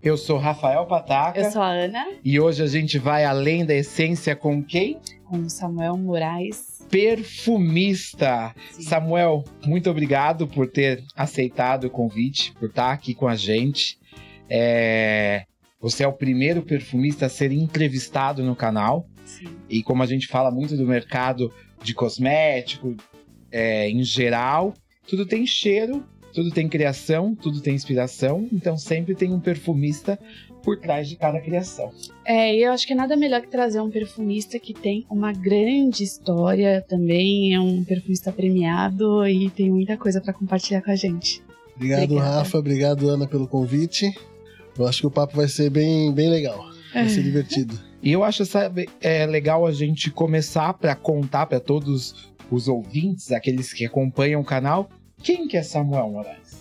Eu sou Rafael Pataca. Eu sou a Ana. E hoje a gente vai além da essência com quem? Com o Samuel Moraes. Perfumista. Sim. Samuel, muito obrigado por ter aceitado o convite, por estar aqui com a gente. É... Você é o primeiro perfumista a ser entrevistado no canal. Sim. E como a gente fala muito do mercado de cosmético é, em geral, tudo tem cheiro tudo tem criação, tudo tem inspiração, então sempre tem um perfumista por trás de cada criação. É, e eu acho que é nada melhor que trazer um perfumista que tem uma grande história também, é um perfumista premiado e tem muita coisa para compartilhar com a gente. Obrigado, Obrigada. Rafa. Obrigado, Ana, pelo convite. Eu acho que o papo vai ser bem, bem legal. Vai ser divertido. E eu acho sabe, é legal a gente começar para contar para todos os ouvintes, aqueles que acompanham o canal, quem que é Samuel Moraes?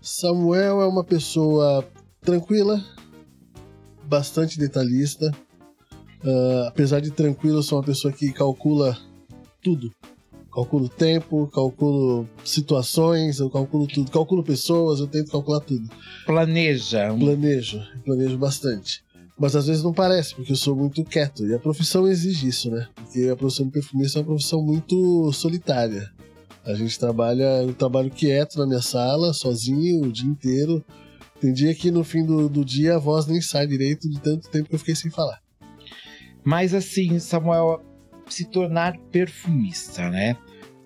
Samuel é uma pessoa tranquila, bastante detalhista. Uh, apesar de tranquilo, eu sou uma pessoa que calcula tudo. Calculo tempo, calculo situações, eu calculo tudo. Calculo pessoas, eu tento calcular tudo. Planeja. Planejo, planejo bastante. Mas às vezes não parece, porque eu sou muito quieto. E a profissão exige isso, né? Porque a profissão de perfumista é uma profissão muito solitária. A gente trabalha, eu trabalho quieto na minha sala, sozinho, o dia inteiro. Tem dia que no fim do, do dia a voz nem sai direito de tanto tempo que eu fiquei sem falar. Mas assim, Samuel, se tornar perfumista, né?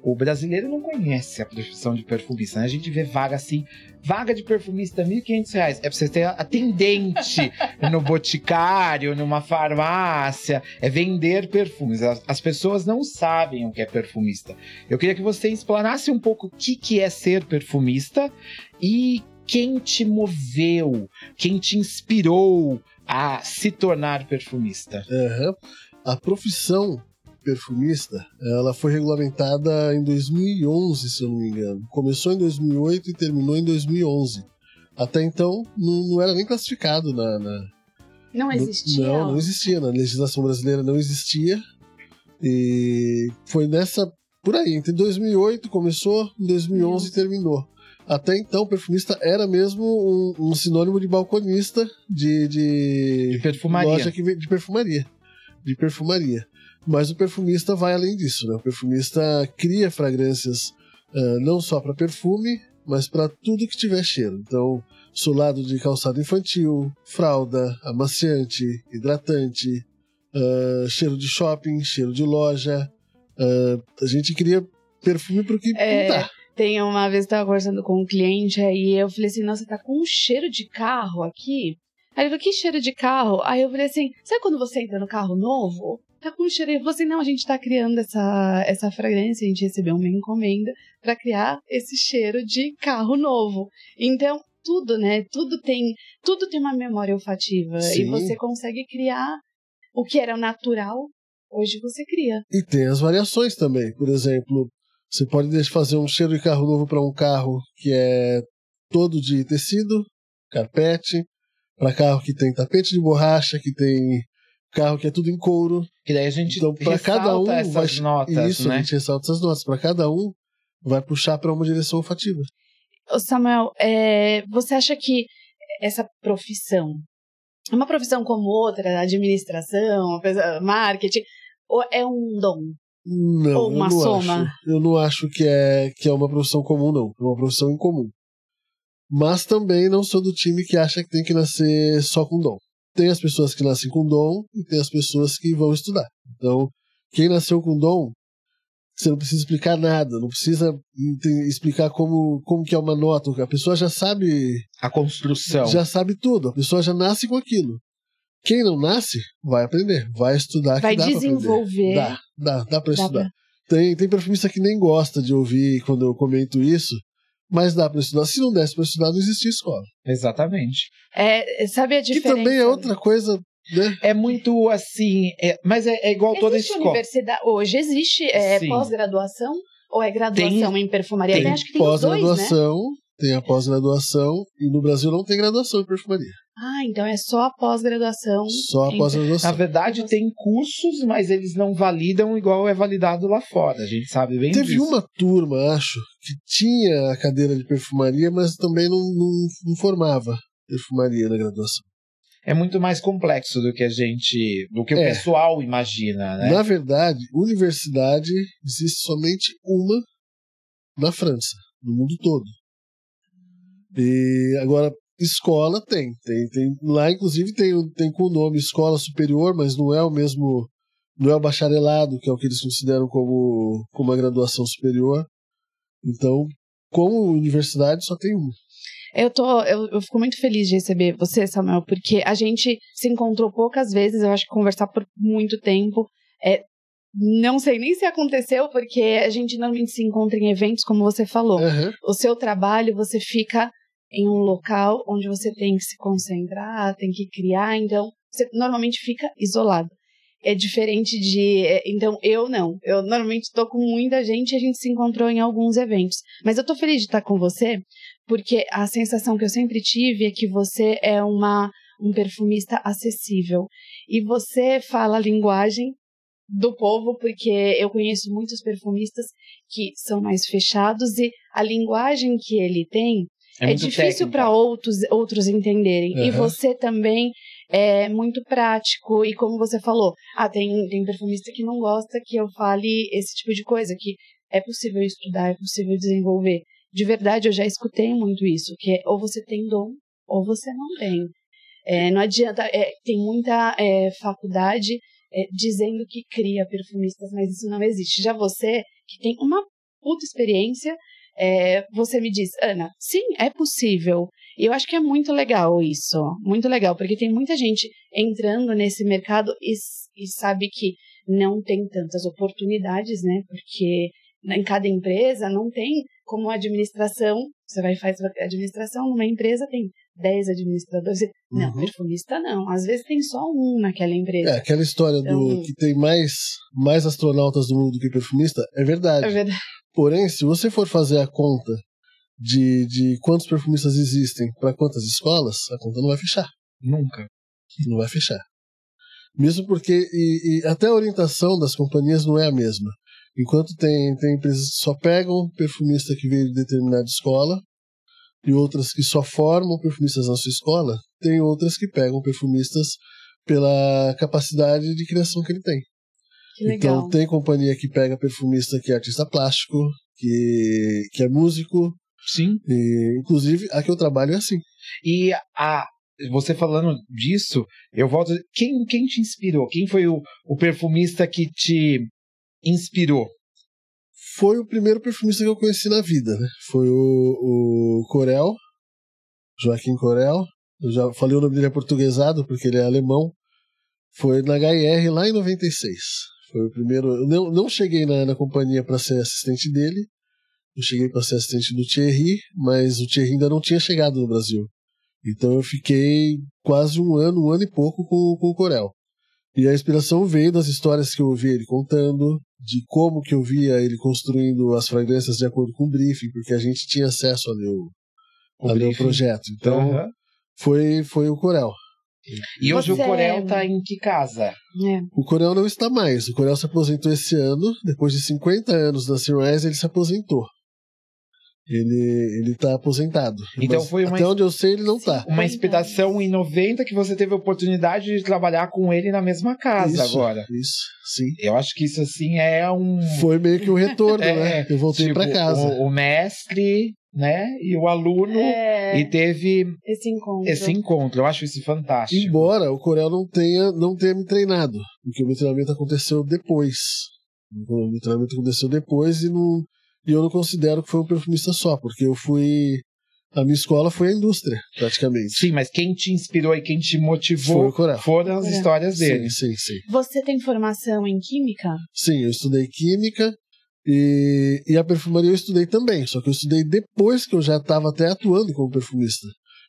O brasileiro não conhece a profissão de perfumista, né? A gente vê vaga assim, vaga de perfumista, R$ 1.500. É pra você ter atendente no boticário, numa farmácia. É vender perfumes. As, as, pessoas não sabem o que é perfumista. Eu queria que você explanasse um pouco o que, que é ser perfumista e quem te moveu, quem te inspirou a se tornar perfumista. Uhum. A profissão perfumista, ela foi regulamentada em 2011, se eu não me engano. Começou em 2008 e terminou em 2011. Até então, não, não era nem classificado na, na não existia? Não, não existia. Na legislação brasileira não existia. E foi nessa. Por aí, entre 2008 começou, em 2011 terminou. Até então, perfumista era mesmo um, um sinônimo de balconista de, de, de perfumaria. Loja que, de perfumaria. De perfumaria. Mas o perfumista vai além disso, né? O perfumista cria fragrâncias uh, não só para perfume, mas para tudo que tiver cheiro. Então, solado de calçado infantil, fralda, amaciante, hidratante, uh, cheiro de shopping, cheiro de loja. Uh, a gente cria perfume para o que é... pintar. Tem uma vez eu tava conversando com um cliente, aí eu falei assim, nossa, tá com um cheiro de carro aqui. Aí ele falou, que cheiro de carro? Aí eu falei assim, sabe quando você entra no carro novo? Tá com cheiro. E você, não, a gente tá criando essa, essa fragrância, a gente recebeu uma encomenda para criar esse cheiro de carro novo. Então, tudo, né? Tudo tem, tudo tem uma memória olfativa. Sim. E você consegue criar o que era natural, hoje você cria. E tem as variações também. Por exemplo, você pode fazer um cheiro de carro novo para um carro que é todo de tecido, carpete, para carro que tem tapete de borracha, que tem carro que é tudo em couro. Que daí a gente então, para cada um essas vai, notas, isso, né? a gente ressalta essas notas. Para cada um vai puxar para uma direção olfativa. Samuel, é, você acha que essa profissão é uma profissão como outra, administração, marketing, ou é um dom? Não, ou uma eu não soma? Acho, eu não acho que é, que é uma profissão comum, não. É uma profissão incomum. Mas também não sou do time que acha que tem que nascer só com dom tem as pessoas que nascem com dom e tem as pessoas que vão estudar. Então, quem nasceu com dom, você não precisa explicar nada, não precisa explicar como, como que é uma nota. A pessoa já sabe. A construção. Já sabe tudo. A pessoa já nasce com aquilo. Quem não nasce, vai aprender, vai estudar. Vai desenvolver. Dá, dá, dá pra dá estudar. Pra... Tem, tem perfumista que nem gosta de ouvir quando eu comento isso, mas dá para estudar. Se não desse para estudar, não existia escola. Exatamente. É, sabe a diferença? Que também é outra coisa. Né? É muito assim, é, mas é, é igual existe toda escola. Universidade, hoje existe é, pós-graduação ou é graduação tem, em perfumaria? Tem, acho que tem pós-graduação, né? tem a pós-graduação e no Brasil não tem graduação em perfumaria. Ah, então é só a pós-graduação. Só a pós-graduação. Na verdade, tem cursos, mas eles não validam igual é validado lá fora. A gente sabe bem Teve disso. uma turma, acho, que tinha a cadeira de perfumaria, mas também não, não, não formava. perfumaria na graduação. É muito mais complexo do que a gente, do que o É. pessoal imagina, né? Na verdade, universidade existe somente uma na França, no mundo todo. E agora, escola tem. tem, tem lá, inclusive, tem, tem com o nome escola superior, mas não é o mesmo. Não é o bacharelado, que é o que eles consideram como, como a graduação superior. Então, como universidade, só tem uma. Eu tô, eu, eu fico muito feliz de receber você, Samuel, porque a gente se encontrou poucas vezes, eu acho que conversar por muito tempo. É, não sei nem se aconteceu, porque a gente normalmente se encontra em eventos, como você falou. Aham. O seu trabalho, você fica em um local onde você tem que se concentrar, tem que criar, então você normalmente fica isolado. É diferente de. é, Então, eu não. Eu normalmente estou com muita gente e a gente se encontrou em alguns eventos. Mas eu tô feliz de estar com você, porque a sensação que eu sempre tive é que você é uma, um perfumista acessível. E você fala a linguagem do povo, porque eu conheço muitos perfumistas que são mais fechados e a linguagem que ele tem é, muito difícil para outros, outros entenderem. E Aham. você também é muito prático. E como você falou, ah, tem, tem perfumista que não gosta que eu fale esse tipo de coisa, que é possível estudar, é possível desenvolver. De verdade, eu já escutei muito isso, que é ou você tem dom ou você não tem. É, não adianta, é, tem muita é, faculdade é, dizendo que cria perfumistas, mas isso não existe. Já você, que tem uma puta experiência, é, você me diz, Ana, sim, é possível. E eu acho que é muito legal isso, muito legal, porque tem muita gente entrando nesse mercado e, e sabe que não tem tantas oportunidades, né? Porque em cada empresa não tem como administração, você vai fazer administração numa empresa, tem 10 administradores. Não, Uhum. perfumista não. Às vezes tem só um naquela empresa. É, aquela história do Então- que tem mais, mais astronautas do mundo do que perfumista é verdade. É verdade. Porém, se você for fazer a conta de, de quantos perfumistas existem para quantas escolas, a conta não vai fechar. Nunca. Não vai fechar. Mesmo porque e, e até a orientação das companhias não é a mesma. Enquanto tem, tem empresas que só pegam perfumista que veio de determinada escola e outras que só formam perfumistas na sua escola, tem outras que pegam perfumistas pela capacidade de criação que ele tem. Que. Então tem companhia que pega perfumista que é artista plástico, que, que é músico, Sim. e, inclusive a que eu trabalho é assim. E a, você falando disso, eu volto. Quem, quem te inspirou? Quem foi o, o perfumista que te inspirou? Foi o primeiro perfumista que eu conheci na vida, né? Foi o, o Corel, Joaquim Corel. Eu já falei o nome dele portuguesado porque ele é alemão. Foi na HR lá em 96. Foi o primeiro. Eu não, não cheguei na, na companhia para ser assistente dele. Eu cheguei para ser assistente do Thierry, mas o Thierry ainda não tinha chegado no Brasil. Então eu fiquei quase um ano, um ano e pouco com, com o Corel. E a inspiração veio das histórias que eu ouvi ele contando, de como que eu via ele construindo as fragrâncias de acordo com o briefing, porque a gente tinha acesso a ler o, O a ler o briefing. projeto. Então Aham. foi, foi o Corel. E hoje Você- o Corel tá em que casa? É. O Corel não está mais. O Corel se aposentou esse ano. Depois de 50 anos na Sunrise, ele se aposentou. Ele, ele tá aposentado. Então foi uma Até onde eu sei, ele não tá. Uma 50 inspiração em 90 que você teve a oportunidade de trabalhar com ele na mesma casa Isso, agora. Isso, sim. Eu acho que isso assim é um. Foi meio que um retorno, É, né? Eu voltei tipo, pra casa. O, o mestre, né? E o aluno. É, E teve esse encontro. esse encontro. Eu acho isso fantástico. Embora o Corel não tenha, não tenha me treinado, porque o meu treinamento aconteceu depois. O meu treinamento aconteceu depois e, não, e eu não considero que foi um perfumista só, porque eu fui. A minha escola foi a indústria, praticamente. Sim, mas quem te inspirou e quem te Foi motivou foram as histórias dele. Sim, sim, sim. Você tem formação em química? Sim, eu estudei química e, e a perfumaria eu estudei também, só que eu estudei depois que eu já estava até atuando como perfumista.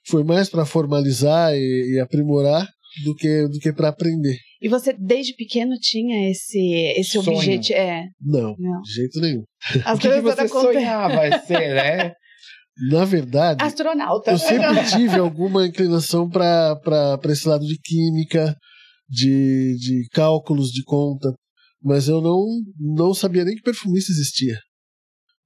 Foi mais para formalizar e, e aprimorar do que, do que para aprender. E você, desde pequeno, tinha esse, esse Sonho. objetivo? É. Não, Não. de jeito nenhum. As O que, que você sonhava ser, né? Na verdade, Astronauta. eu sempre tive alguma inclinação para esse lado de química, de, de cálculos de conta, mas eu não, não sabia nem que perfumista existia.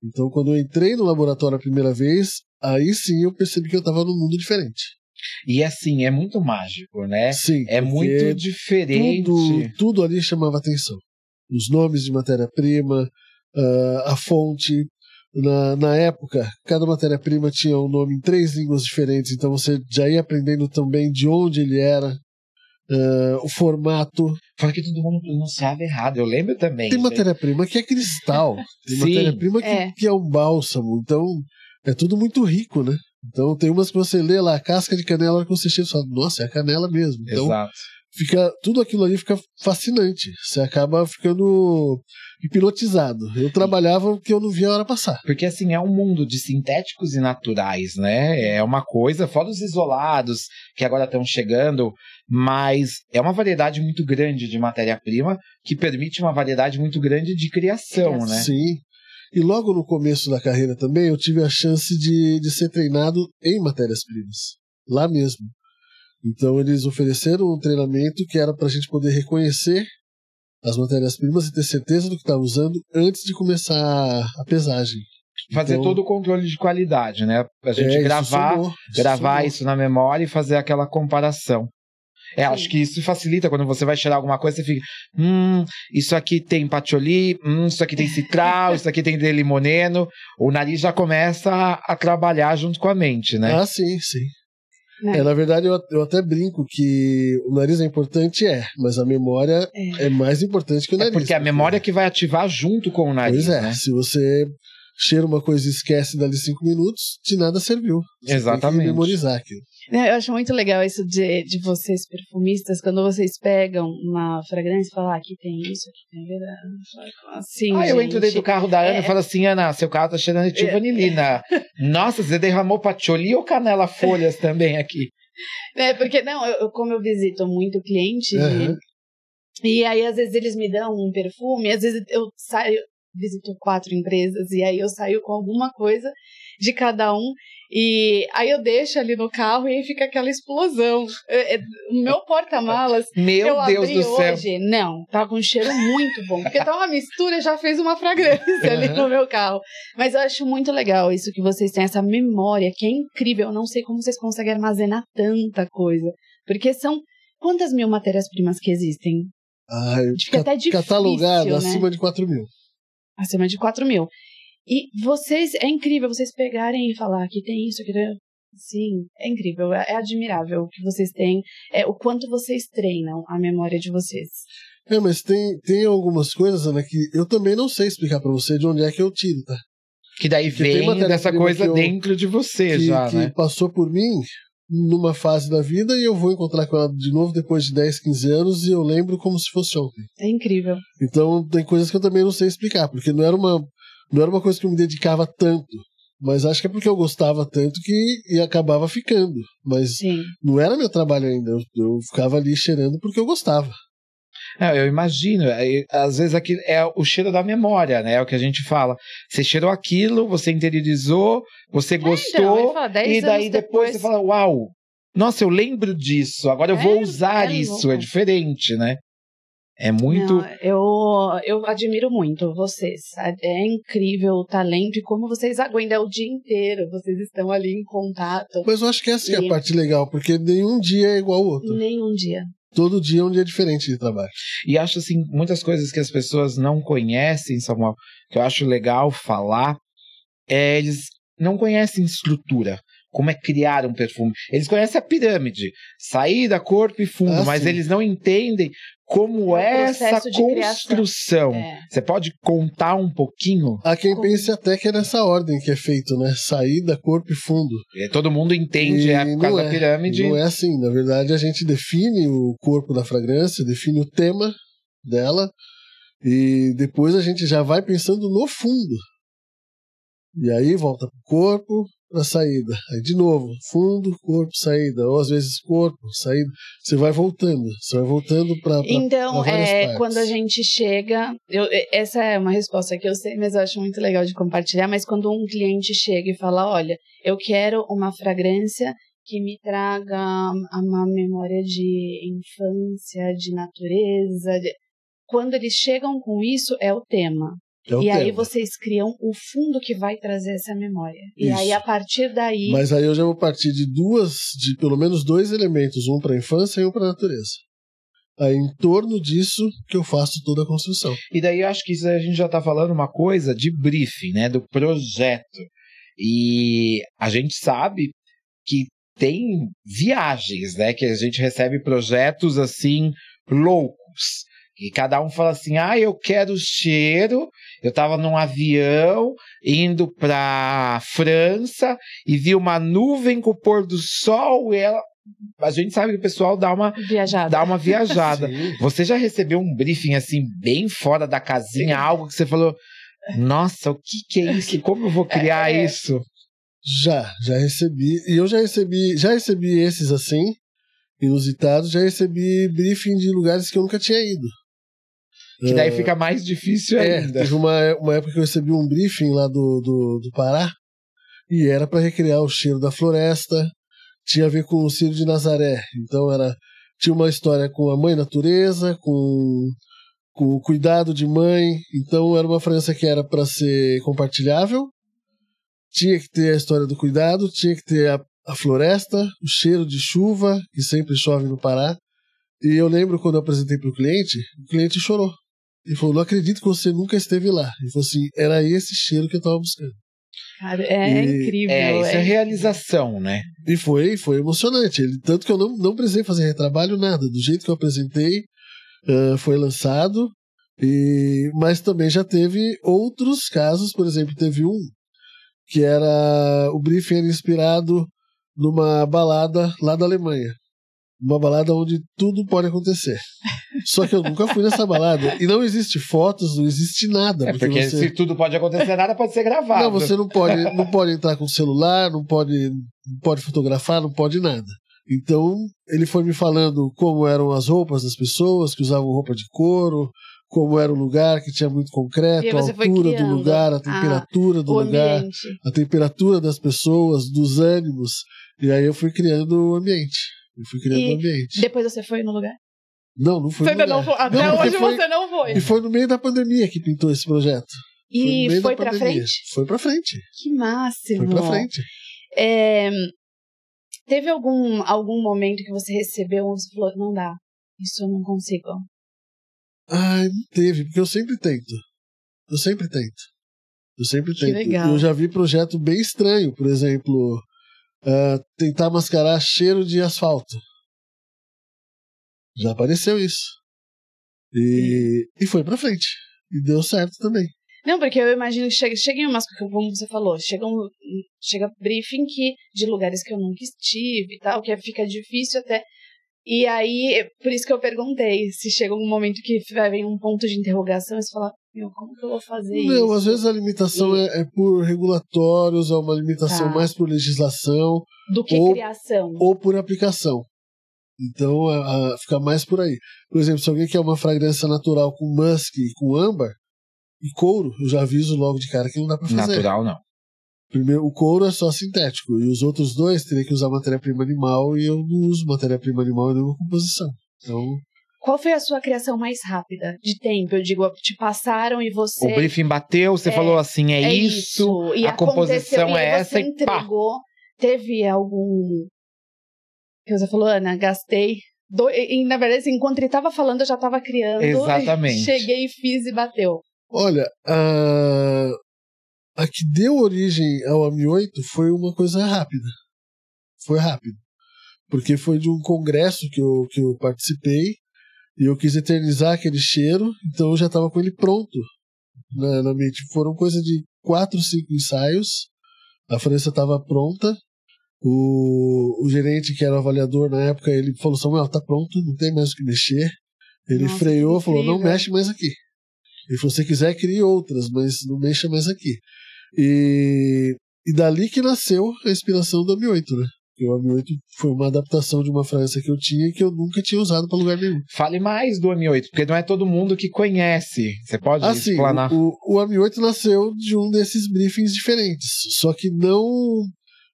Então, quando eu entrei no laboratório a primeira vez, aí sim eu percebi que eu estava num mundo diferente. E assim, é muito mágico, né? Sim. É muito diferente. Tudo, tudo ali chamava atenção. Os nomes de matéria-prima, ah, a fonte. Na, na época, cada matéria-prima tinha um nome em três línguas diferentes, então você já ia aprendendo também de onde ele era, ah, o formato. Fala que todo mundo pronunciava errado. Eu lembro também. Tem matéria-prima que é cristal, tem matéria-prima que É. que é um bálsamo, então é tudo muito rico, né? Então tem umas que você lê lá, casca de canela, a hora que você chega e fala, nossa, é a canela mesmo. Então Exato. fica tudo aquilo ali fica fascinante. Você acaba ficando hipnotizado. Eu trabalhava que eu não via a hora passar. Porque assim, é um mundo de sintéticos e naturais, né? É uma coisa, fora os isolados que agora estão chegando, mas é uma variedade muito grande de matéria-prima que permite uma variedade muito grande de criação, Criação. né? Sim. E logo no começo da carreira também eu tive a chance de, de ser treinado em matérias-primas, lá mesmo. Então eles ofereceram um treinamento que era para a gente poder reconhecer as matérias-primas e ter certeza do que estava usando antes de começar a pesagem. Fazer Então, todo o controle de qualidade, né? A gente é, isso gravar, somou, gravar somou. isso na memória e fazer aquela comparação. É, acho que isso facilita quando você vai tirar alguma coisa, você fica, hum, isso aqui tem patchouli, hum, isso aqui tem citral, isso aqui tem de limoneno. O nariz já começa a, a trabalhar junto com a mente, né? Ah, sim, sim. Né? É, na verdade, eu, eu até brinco que o nariz é importante, é, mas a memória É. é mais importante que o É nariz. porque a memória que vai ativar junto com o nariz, Pois é, né? se você cheira uma coisa e esquece dali cinco minutos, de nada serviu. Você Exatamente. Tem que memorizar aquilo. Eu acho muito legal isso de, de vocês, perfumistas, quando vocês pegam uma fragrância e falam, ah, aqui tem isso, aqui tem aquilo. Assim, Ah, eu entro dentro do carro da Ana É. e falo assim, Ana, seu carro tá cheirando de É. vanilina. Nossa, você derramou patchouli ou canela folhas também aqui? É, porque, não, eu, como eu visito muito cliente, Aham. e aí às vezes eles me dão um perfume, às vezes eu saio, visito quatro empresas, e aí eu saio com alguma coisa de cada um, e aí eu deixo ali no carro e aí fica aquela explosão. É, é, O meu porta-malas Meu eu Deus abri do céu. hoje, não, tá com um cheiro muito bom, porque tá uma mistura, já fez uma fragrância ali no meu carro. Mas eu acho muito legal isso que vocês têm, essa memória, que é incrível. Eu não sei como vocês conseguem armazenar tanta coisa. Porque são quantas mil matérias-primas que existem? Ah, Fica ca- até difícil, catalogado né? acima de 4 mil. Acima de 4 mil. E vocês, é incrível vocês pegarem e falar que tem isso, que tem... Sim, é incrível, é, é admirável o que vocês têm, é o quanto vocês treinam a memória de vocês. É, mas tem, tem algumas coisas, Ana, que eu também não sei explicar pra você de onde é que eu tiro, tá? Que daí vem dessa coisa eu- dentro de você que, já, que né? passou por mim numa fase da vida e eu vou encontrar com ela de novo depois de 10, 15 anos e eu lembro como se fosse ontem. É incrível. Então tem coisas que eu também não sei explicar, porque não era uma, não era uma coisa que eu me dedicava tanto. Mas acho que é porque eu gostava tanto que e acabava ficando. Mas Sim. não era meu trabalho ainda. Eu, eu ficava ali cheirando porque eu gostava. É, eu imagino. é, Às vezes aqui é o cheiro da memória, né? É o que a gente fala. Você cheirou aquilo, você interiorizou, você Então, ele gostou, fala, 10 e daí anos depois você fala, uau, nossa, eu lembro disso, agora eu É, vou usar é isso, louco. é diferente, né? É muito. Não, eu, eu admiro muito vocês. É incrível o talento e como vocês aguentam é o dia inteiro. Vocês estão ali em contato. Mas eu acho que essa que é a E- parte legal, porque nenhum dia é igual ao outro. Nenhum dia. Todo dia é um dia diferente de trabalho. E acho assim, muitas coisas que as pessoas não conhecem, Samuel, que eu acho legal falar, é eles não conhecem estrutura. Como é criar um perfume. Eles conhecem a pirâmide, saída, corpo e fundo, Ah, mas sim. eles não entendem como É o é essa processo de criação. construção. É. Você pode contar um pouquinho? Há quem Como- pense até que é nessa ordem que é feito, né? Saída, corpo e fundo. E Todo mundo entende, E é por causa não da é, pirâmide. Não é assim. Na verdade, a gente define o corpo da fragrância, define o tema dela, e depois a gente já vai pensando no fundo. E aí volta pro corpo, pra saída. Aí de novo, fundo, corpo, saída. Ou às vezes corpo, saída. Você vai voltando. Você vai voltando pra Então, pra é, partes. quando a gente chega. eu- essa é uma resposta que eu sei, mas eu acho muito legal de compartilhar. Mas quando um cliente chega e fala: Olha, eu quero uma fragrância que me traga uma memória de infância, de natureza. de-" Quando eles chegam com isso, é o tema. É e aí tema. vocês criam o fundo que vai trazer essa memória. E Isso. aí, a partir daí. Mas aí eu já vou partir de duas, de pelo menos dois elementos, um para a infância e um para a natureza. Aí em torno disso que eu faço toda a construção. E daí eu acho que isso a gente já tá falando uma coisa de briefing, né? Do projeto. E a gente sabe que tem viagens, né? Que a gente recebe projetos assim loucos. E cada um fala assim: ah, eu quero cheiro. Eu tava num avião indo pra França e vi uma nuvem com o pôr do sol e ela. A gente sabe que o pessoal dá uma, Viajada. dá uma viajada. Sim. Você já recebeu um briefing assim, bem fora da casinha, algo que você falou: Nossa, o que, que é isso? Como eu vou criar É. isso? Já, já recebi. E eu já recebi, já recebi esses assim, inusitados, já recebi briefing de lugares que eu nunca tinha ido. Que daí fica mais difícil É, ainda. teve uma, uma época que eu recebi um briefing lá do, do, do Pará e era para recriar o cheiro da floresta, tinha a ver com o Círio de Nazaré. Então era tinha uma história com a mãe natureza, com, com o cuidado de mãe. Então era uma fragrância que era para ser compartilhável. Tinha que ter a história do cuidado, tinha que ter a, a floresta, o cheiro de chuva, que sempre chove no Pará. E eu lembro quando eu apresentei para o cliente, o cliente chorou. Ele falou: Não acredito que você nunca esteve lá. Ele falou assim: Era esse cheiro que eu estava buscando. Cara, é E- incrível. É, isso é é- realização, né? E foi, foi emocionante. Ele, tanto que eu não, não precisei fazer retrabalho, nada. Do jeito que eu apresentei, ah, foi lançado. E, mas também já teve outros casos, por exemplo, teve um que era. O briefing era inspirado numa balada lá da Alemanha. Uma balada onde tudo pode acontecer. Só que eu nunca fui nessa balada. E não existe fotos, não existe nada. É porque você... se tudo pode acontecer, nada pode ser gravado. Não, você não pode, não pode entrar com o celular, não pode, não pode fotografar, não pode nada. Então, ele foi me falando como eram as roupas das pessoas, que usavam roupa de couro, como era o lugar, que tinha muito concreto, a altura do lugar, a temperatura do o lugar, ambiente. a temperatura das pessoas, dos ânimos. E aí eu fui criando o ambiente. Eu fui criando E ambiente. Depois você foi no lugar? Não, não foi Você no ainda não lugar. foi. Até Não, porque hoje foi- você não foi. E foi no meio da pandemia que pintou esse projeto. no E meio foi da pra pandemia. frente? Foi pra frente. Que máximo. Foi pra frente. É, teve algum, algum momento que você recebeu e você falou, não dá, isso eu não consigo. Ai, não teve, porque eu sempre tento. Eu sempre tento. Eu sempre Que tento. legal. Eu já vi projeto bem estranho, por exemplo, ah, tentar mascarar cheiro de asfalto. Já apareceu isso. E, e foi pra frente. E deu certo também. Não, porque eu imagino que chega, chega em umas, como você falou, chega, um, chega briefing que, de lugares que eu nunca estive e tal, que fica difícil até. E aí, por isso que eu perguntei, se chega um momento que vai vir um ponto de interrogação e você fala, meu, como que eu vou fazer isso? Não, às vezes a limitação E- é, é por regulatórios, é uma limitação Tá. mais por legislação Do que ou- criação. ou por aplicação. Então, a, a- fica mais por aí. Por exemplo, se alguém quer uma fragrância natural com musk e com âmbar e couro, eu já aviso logo de cara que não dá pra fazer. Natural, não. Primeiro, o couro é só sintético e os outros dois teria que usar matéria-prima animal e eu não uso matéria-prima animal em nenhuma composição. Então, Qual foi a sua criação mais rápida de tempo? Eu digo, te passaram e você. O briefing bateu, você É, falou assim: é, é isso. E a composição e é você essa e pá. entregou. Teve algum. Que você falou, Ana, gastei. Do... E, na verdade, assim, enquanto ele tava falando, eu já tava criando. Exatamente. Cheguei, fiz e bateu. olha, a, a que deu origem ao AMI8 foi uma coisa rápida. Foi rápido. Porque foi de um congresso que eu, que eu participei e eu quis eternizar aquele cheiro, então eu já estava com ele pronto na, na mente. Foram coisa de quatro, cinco ensaios, a França estava pronta. O, o gerente, que era o avaliador na época, ele falou: Samuel, tá pronto, não tem mais o que mexer. Ele Nossa, freou falou: não mexe mais aqui. Ele falou: se quiser, crie outras, mas não mexa mais aqui. E, e dali que nasceu a inspiração do AMI8, né? Porque o AMI8 foi uma adaptação de uma frase que eu tinha e que eu nunca tinha usado para lugar nenhum. Fale mais do M8, porque não é todo mundo que conhece. Você pode Assim, explanar. o, o AMI8 nasceu de um desses briefings diferentes, só que não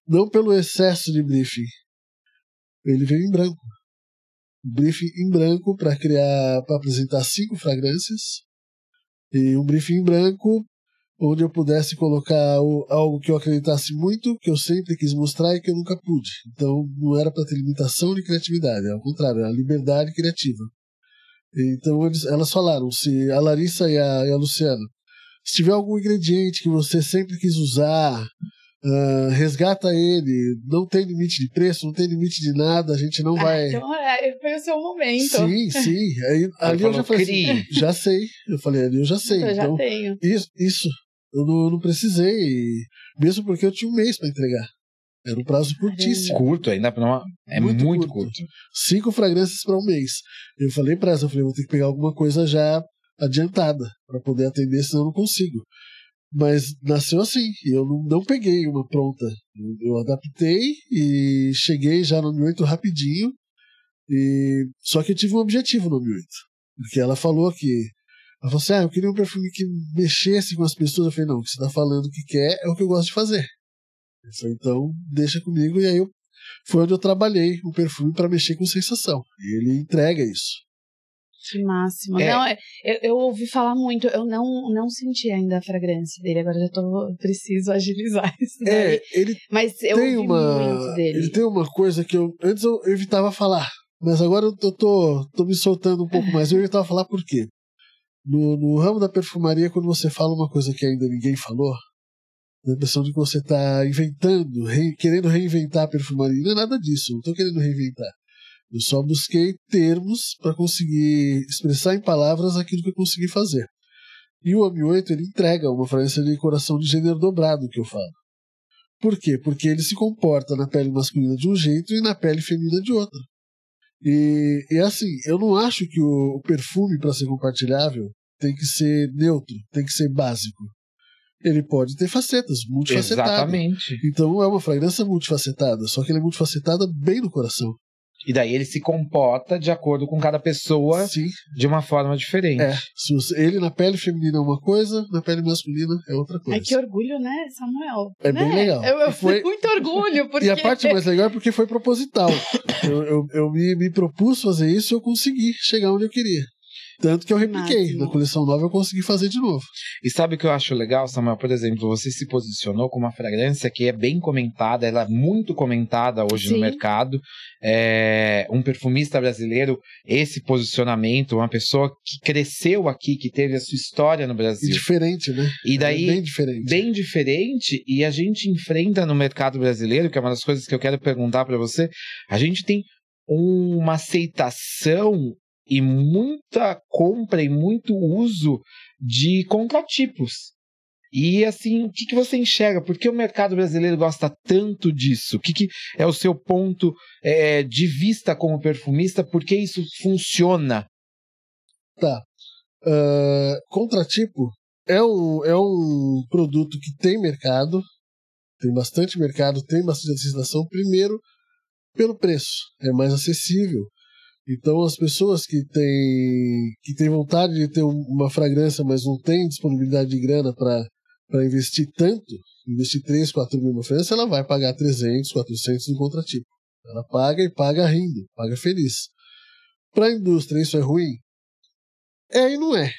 não pelo excesso de briefing. Ele veio em branco. Briefing em branco para criar, para apresentar cinco fragrâncias E um briefing branco, onde eu pudesse colocar o, algo que eu acreditasse muito, que eu sempre quis mostrar e que eu nunca pude. Então não era para ter limitação de criatividade, ao contrário, era liberdade criativa. Então eles, elas falaram, se a Larissa e a, e a Luciana, se tiver algum ingrediente que você sempre quis usar, Uh, resgata ele, não tem limite de preço, não tem limite de nada, a gente não vai. Ah, então é, foi o seu momento. Sim, sim. Aí, ali eu já falei assim, já sei. Eu falei, ali eu já sei. Eu então, já tenho. Isso, isso. Eu não, não precisei, mesmo porque eu tinha um mês para entregar. Era um prazo curtíssimo. Curto, ainda não, é muito, muito curto. curto. Cinco fragrâncias para um mês. Eu falei para ela, eu falei, vou ter que pegar alguma coisa já adiantada para poder atender, senão eu não consigo. Mas nasceu assim, e eu não, não peguei uma pronta. Eu, eu adaptei e cheguei já no Mi 8 rapidinho. E... Só que eu tive um objetivo no Mi 8. Porque ela falou que. Ela falou assim: ah, eu queria um perfume que mexesse com as pessoas. Eu falei: não, o que você está falando que quer é o que eu gosto de fazer. Eu falei, então, deixa comigo. E aí eu, foi onde eu trabalhei o perfume para mexer com sensação. E ele entrega isso. Que máximo. É. Não, é, eu, eu, ouvi falar muito, eu não, não senti ainda a fragrância dele, agora já tô preciso agilizar isso. Daí. É, ele Mas eu tem ouvi uma, muito dele. Ele tem uma coisa que eu antes eu evitava falar, mas agora eu tô, tô, tô me soltando um pouco mais. Eu evitava falar por quê? No, no ramo da perfumaria, quando você fala uma coisa que ainda ninguém falou, a impressão de que você está inventando, re, querendo reinventar a perfumaria. Não é nada disso, não estou querendo reinventar. Eu só busquei termos para conseguir expressar em palavras aquilo que eu consegui fazer. E o AMI 8 ele entrega uma fragrância de coração de gênero dobrado que eu falo. Por quê? Porque ele se comporta na pele masculina de um jeito e na pele feminina de outro. E, e assim, eu não acho que o, o perfume para ser compartilhável tem que ser neutro, tem que ser básico. Ele pode ter facetas, multifacetado. Exatamente. Então é uma fragrância multifacetada, só que ele é multifacetada bem no coração. E daí ele se comporta de acordo com cada pessoa Sim. de uma forma diferente. É. Se você, ele na pele feminina é uma coisa, na pele masculina é outra coisa. Ai, que orgulho, né, Samuel? É né? bem legal. Eu, eu foi... muito orgulho. Porque... E a parte mais legal é porque foi proposital. eu eu, eu me, me propus fazer isso e eu consegui chegar onde eu queria. Tanto que eu repliquei. Máximo. Na coleção nova eu consegui fazer de novo. E sabe o que eu acho legal, Samuel? Por exemplo, você se posicionou com uma fragrância que é bem comentada, ela é muito comentada hoje Sim. no mercado. É um perfumista brasileiro, esse posicionamento, uma pessoa que cresceu aqui, que teve a sua história no Brasil. E diferente, né? E daí, é bem diferente. Bem diferente, e a gente enfrenta no mercado brasileiro, que é uma das coisas que eu quero perguntar para você, a gente tem uma aceitação e muita compra e muito uso de contratipos. E assim, o que, que você enxerga? Por que o mercado brasileiro gosta tanto disso? O que, que é o seu ponto é, de vista como perfumista? Por que isso funciona? Tá. Uh, contratipo é um, é um produto que tem mercado, tem bastante mercado, tem bastante aceitação. Primeiro, pelo preço, é mais acessível. Então as pessoas que têm que têm vontade de ter uma fragrância, mas não têm disponibilidade de grana para investir tanto, investir 3, 4 mil numa fragrância, ela vai pagar 300, 400 no contratipo. Ela paga e paga rindo, paga feliz. Para a indústria isso é ruim? É e não é.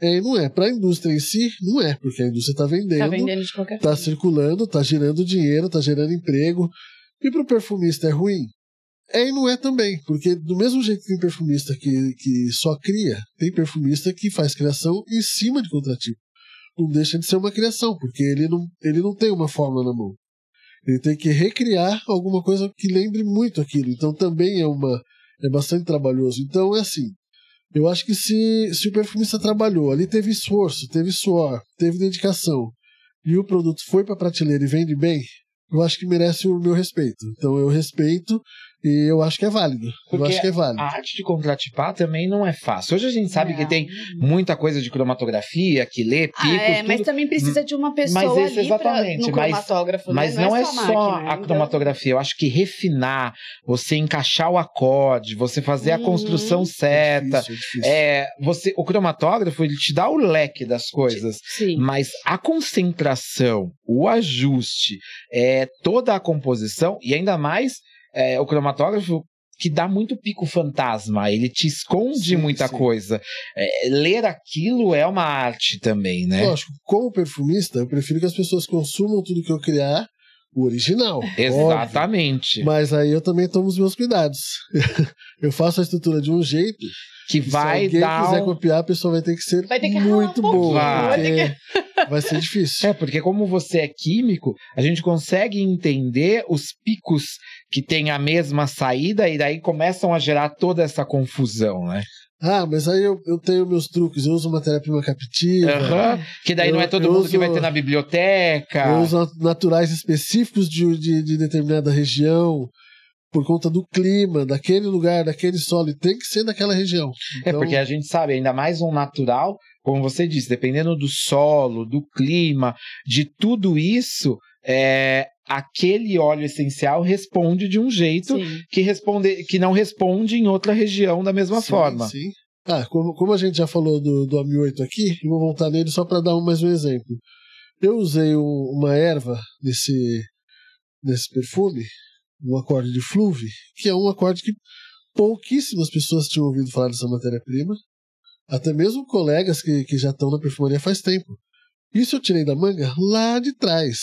É e não é. Para a indústria em si, não é, porque a indústria está vendendo, está vendendo de qualquer tá circulando, está gerando dinheiro, está gerando emprego. E para o perfumista é ruim? É e não é também, porque do mesmo jeito que tem perfumista que, que só cria, tem perfumista que faz criação em cima de contratipo. Não deixa de ser uma criação, porque ele não, ele não tem uma fórmula na mão. Ele tem que recriar alguma coisa que lembre muito aquilo. Então também é uma é bastante trabalhoso. Então é assim. Eu acho que se, se o perfumista trabalhou, ali teve esforço, teve suor, teve dedicação, e o produto foi para prateleira e vende bem, eu acho que merece o meu respeito. Então eu respeito e eu acho que é válido. Porque eu acho que é válido. A arte de contratipar também não é fácil. Hoje a gente sabe não. que tem muita coisa de cromatografia, que lê, picos, ah, é, tudo. mas também precisa de uma pessoa mas esse, ali exatamente, pra, no cromatógrafo. Mas, né? mas não, é, é só, máquina, a então... cromatografia. Eu acho que refinar, você encaixar o acorde, você fazer a construção Uhum. certa. É difícil, é difícil. É, você, o cromatógrafo ele te dá o leque das coisas, Sim. mas a concentração, o ajuste, é, toda a composição e ainda mais é, o cromatógrafo que dá muito pico fantasma, ele te esconde Sim, muita sim. coisa. É, ler aquilo é uma arte também, né? Lógico, como perfumista, eu prefiro que as pessoas consumam tudo que eu criar, o original. óbvio. Exatamente. Mas aí eu também tomo os meus cuidados. eu faço a estrutura de um jeito. Que se vai alguém dar. quiser um- copiar, a pessoa vai ter que ser Vai ter que muito um boa. vai ter Porque vai ser difícil. É, porque como você é químico, a gente consegue entender os picos que têm a mesma saída e daí começam a gerar toda essa confusão, né? Ah, mas aí eu, eu tenho meus truques. Eu uso matéria-prima captiva. Aham. Que daí não é Eu- todo eu mundo que uso- vai ter na biblioteca. Eu uso nat- naturais específicos de, de, de determinada região, por conta do clima, daquele lugar, daquele solo, e tem que ser daquela região. É Então, porque a gente sabe, ainda mais um natural, como você disse, dependendo do solo, do clima, de tudo isso, é, aquele óleo essencial responde de um jeito Sim. que, responde, que não responde em outra região da mesma sim, forma. Sim. Ah, como, como a gente já falou do, do AMI8 aqui, eu vou voltar nele só para dar um- mais um exemplo. Eu usei um- uma erva nesse, nesse perfume, um acorde de fluve, que é um acorde que pouquíssimas pessoas tinham ouvido falar dessa matéria-prima, até mesmo colegas que, que já estão na perfumaria faz tempo. Isso eu tirei da manga lá de trás.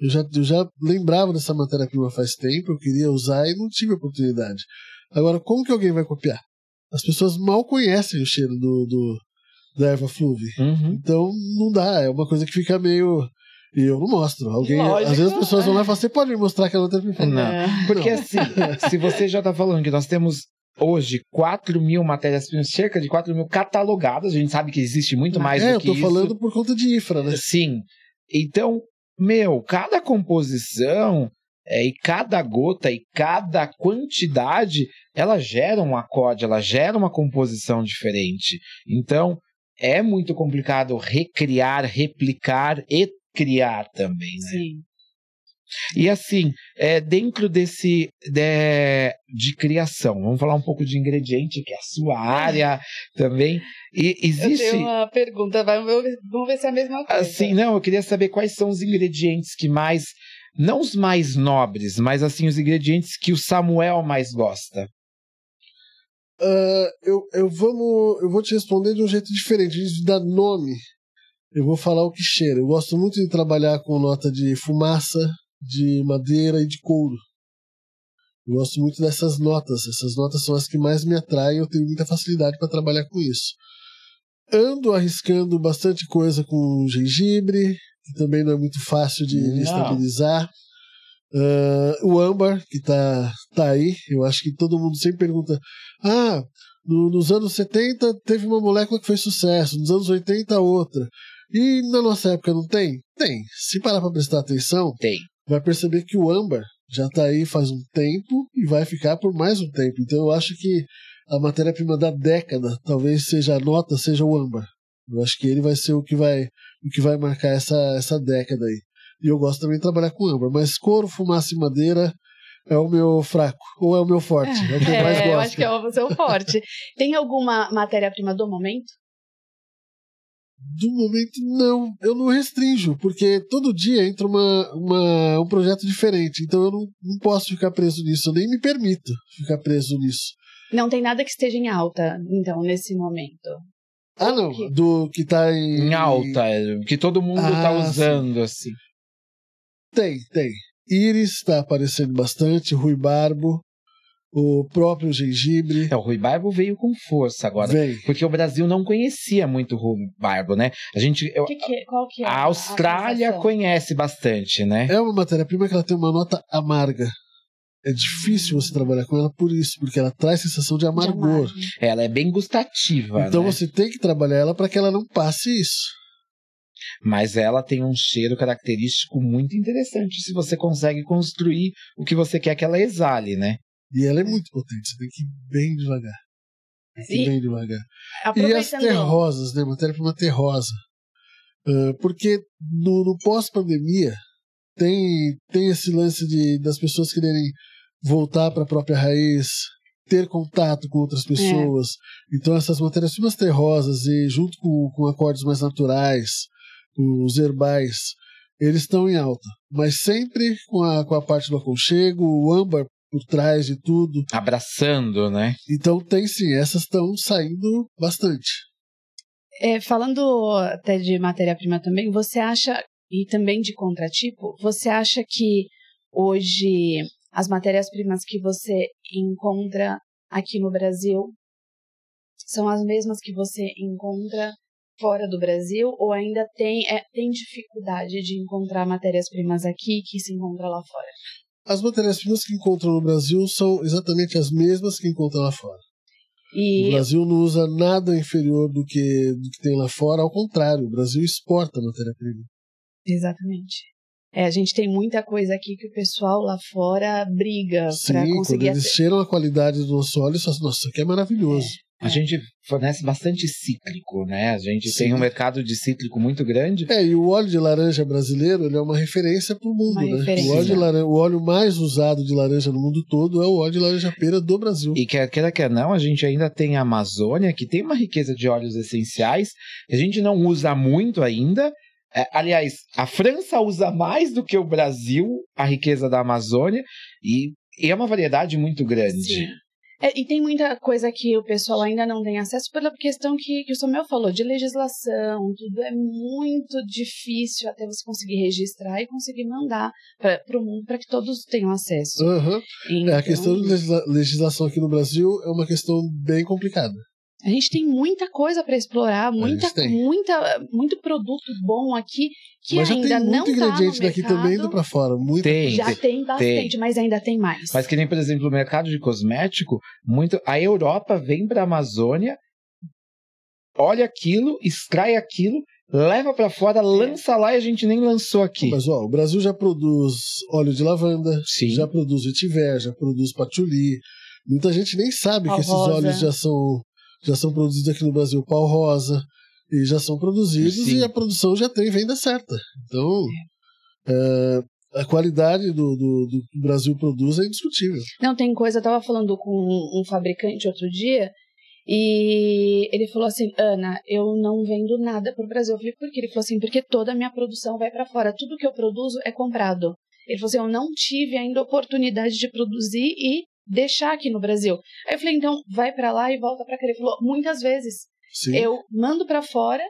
Eu já, eu já lembrava dessa matéria-prima faz tempo, eu queria usar e não tive oportunidade. Agora, como que alguém vai copiar? As pessoas mal conhecem o cheiro do, do da erva fluve. Uhum. Então não dá, é uma coisa que fica meio. E eu não mostro. Alguém, Lógico. às vezes as pessoas vão lá e falam: Você pode me mostrar aquela matéria-prima? Não. É. Porque Não. assim, se você já está falando que nós temos hoje 4 mil matérias-primas, cerca de 4 mil catalogadas, a gente sabe que existe muito mais é, do eu que tô isso. falando por conta de infra, né? Sim. Então, meu, cada composição é, e cada gota e cada quantidade, ela gera um acorde, ela gera uma composição diferente. Então, é muito complicado recriar, replicar e criar também, né? Sim. E assim, é, dentro desse de, de criação, vamos falar um pouco de ingrediente, que é a sua área também. E Eu existe. tenho uma pergunta, vai- vamos ver, se é a mesma coisa. Assim, não, eu queria saber quais são os ingredientes que mais. Não os mais nobres, mas assim, os ingredientes que o Samuel mais gosta. Ah, eu, eu, vamos, eu vou te responder de um jeito diferente. Antes de dar nome, eu vou falar o que cheira. Eu gosto muito de trabalhar com nota de fumaça, de madeira e de couro. Eu gosto muito dessas notas. Essas notas são as que mais me atraem. Eu tenho muita facilidade para trabalhar com isso. Ando arriscando bastante coisa com gengibre, que também não é muito fácil de, estabilizar. Ah, o âmbar, que tá, tá aí. Eu acho que todo mundo sempre pergunta: ah, no- nos anos 70 teve uma molécula que fez sucesso, nos anos 80 outra. E na nossa época não tem? Tem. Se parar para prestar atenção, Tem. Vai perceber que o âmbar já está aí faz um tempo e vai ficar por mais um tempo. Então eu acho que a matéria-prima da década talvez seja a nota, seja o âmbar. Eu acho que ele vai ser o que vai, o que vai marcar essa, essa década aí. E eu gosto também de trabalhar com âmbar, mas couro, fumaça e madeira é o meu fraco, ou é o meu forte, é o que eu mais É, gosto. eu acho que é o seu forte. Tem alguma matéria-prima do momento? Do momento, não. Eu não restringo, porque todo dia entra uma, uma, um projeto diferente. Então eu não, não posso ficar preso nisso. Eu nem me permito ficar preso nisso. Não tem nada que esteja em alta, então, nesse momento. Ah, não. Ok. Do que tá em. Em alta, que todo mundo tá Ah, usando, assim. Tem, tem. Íris tá aparecendo bastante, Rui Barbo, o próprio gengibre. É, o Rui Barbo veio com força agora. Vem. Porque o Brasil não conhecia muito o Rui Barbo, né? A gente. eu- Que que é- qual que é a Austrália sensação? conhece bastante, né? É uma matéria-prima que ela tem uma nota amarga. É difícil você trabalhar com ela por isso, porque ela traz sensação de De amargor. amargo. Ela é bem gustativa, Então né? você tem que trabalhar ela para que ela não passe isso. Mas ela tem um cheiro característico muito interessante se você consegue construir o que você quer que ela exale, né? E ela é muito potente, você tem que ir bem devagar. Tem que ir bem devagar. E as terrosas, né? Matéria-prima terrosa. Ah, porque no, no pós-pandemia tem, tem esse lance de, das pessoas quererem voltar para a própria raiz, ter contato com outras pessoas. Então essas matérias-primas terrosas e junto com, com acordes mais naturais, os herbais, eles estão em alta. Mas sempre com a, com a parte do aconchego, o âmbar por trás de tudo. Abraçando, né? Então tem sim, essas estão saindo bastante. É, falando até de matéria-prima também, você acha, e também de contratipo, você acha que hoje as matérias-primas que você encontra aqui no Brasil são as mesmas que você encontra fora do Brasil ou ainda tem, é, tem dificuldade de encontrar matérias-primas aqui que se encontra lá fora? As matérias-primas que encontram no Brasil são exatamente as mesmas que encontram lá fora. E O Brasil não usa nada inferior do que, do que tem lá fora, ao contrário, o Brasil exporta matéria-prima. Exatamente. É, a gente tem muita coisa aqui que o pessoal lá fora briga para Sim, quando conseguir eles cheiram a qualidade do nosso óleo, só, nossa, isso aqui é maravilhoso. A gente fornece bastante cítrico, né? A gente Sim. tem um mercado de cítrico muito grande. É, e o óleo de laranja brasileiro ele é uma referência para o mundo, Uma né? O óleo, de laranja, o óleo mais usado de laranja no mundo todo é o óleo de laranja pera do Brasil. E quer queira quer não, a gente ainda tem a Amazônia, que tem uma riqueza de óleos essenciais, que a gente não usa muito ainda. É, aliás, a França usa mais do que o Brasil a riqueza da Amazônia, e, e é uma variedade muito grande. Sim. É, e tem muita coisa que o pessoal ainda não tem acesso pela questão que, que o Samuel falou, de legislação, tudo é muito difícil até você conseguir registrar e conseguir mandar para o mundo para que todos tenham acesso. Aham. Então, É, a questão de legisla- legislação aqui no Brasil é uma questão bem complicada. A gente tem muita coisa para explorar, muita, tem. muita, muito produto bom aqui que Mas já ainda tem não muito tá ingrediente no daqui também indo mercado. para fora. Muito. Tem, Já tem. tem bastante, mas ainda tem mais. Mas que nem, por exemplo, o mercado de cosmético, muito a Europa vem para a Amazônia, olha aquilo, extrai aquilo, leva para fora, lança lá e a gente nem lançou aqui. Mas ó, o Brasil já produz óleo de lavanda, Sim. já produz vetiver, já produz patchouli. Muita gente nem sabe Pau que esses rosa. óleos já são, já são produzidos aqui no Brasil, pau rosa, e já são produzidos Sim. e a produção já tem venda certa. Então, é, a qualidade do, do, do que o Brasil produz é indiscutível. Não, tem coisa, eu tava falando com um, um fabricante outro dia, e ele falou assim, Ana, eu não vendo nada pro Brasil. Eu falei, por quê? Ele falou assim, porque toda a minha produção vai para fora, tudo que eu produzo é comprado. Ele falou assim, eu não tive ainda oportunidade de produzir e deixar aqui no Brasil. Aí eu falei, então, vai para lá e volta para cá. Ele falou, muitas vezes, Sim. eu mando para fora,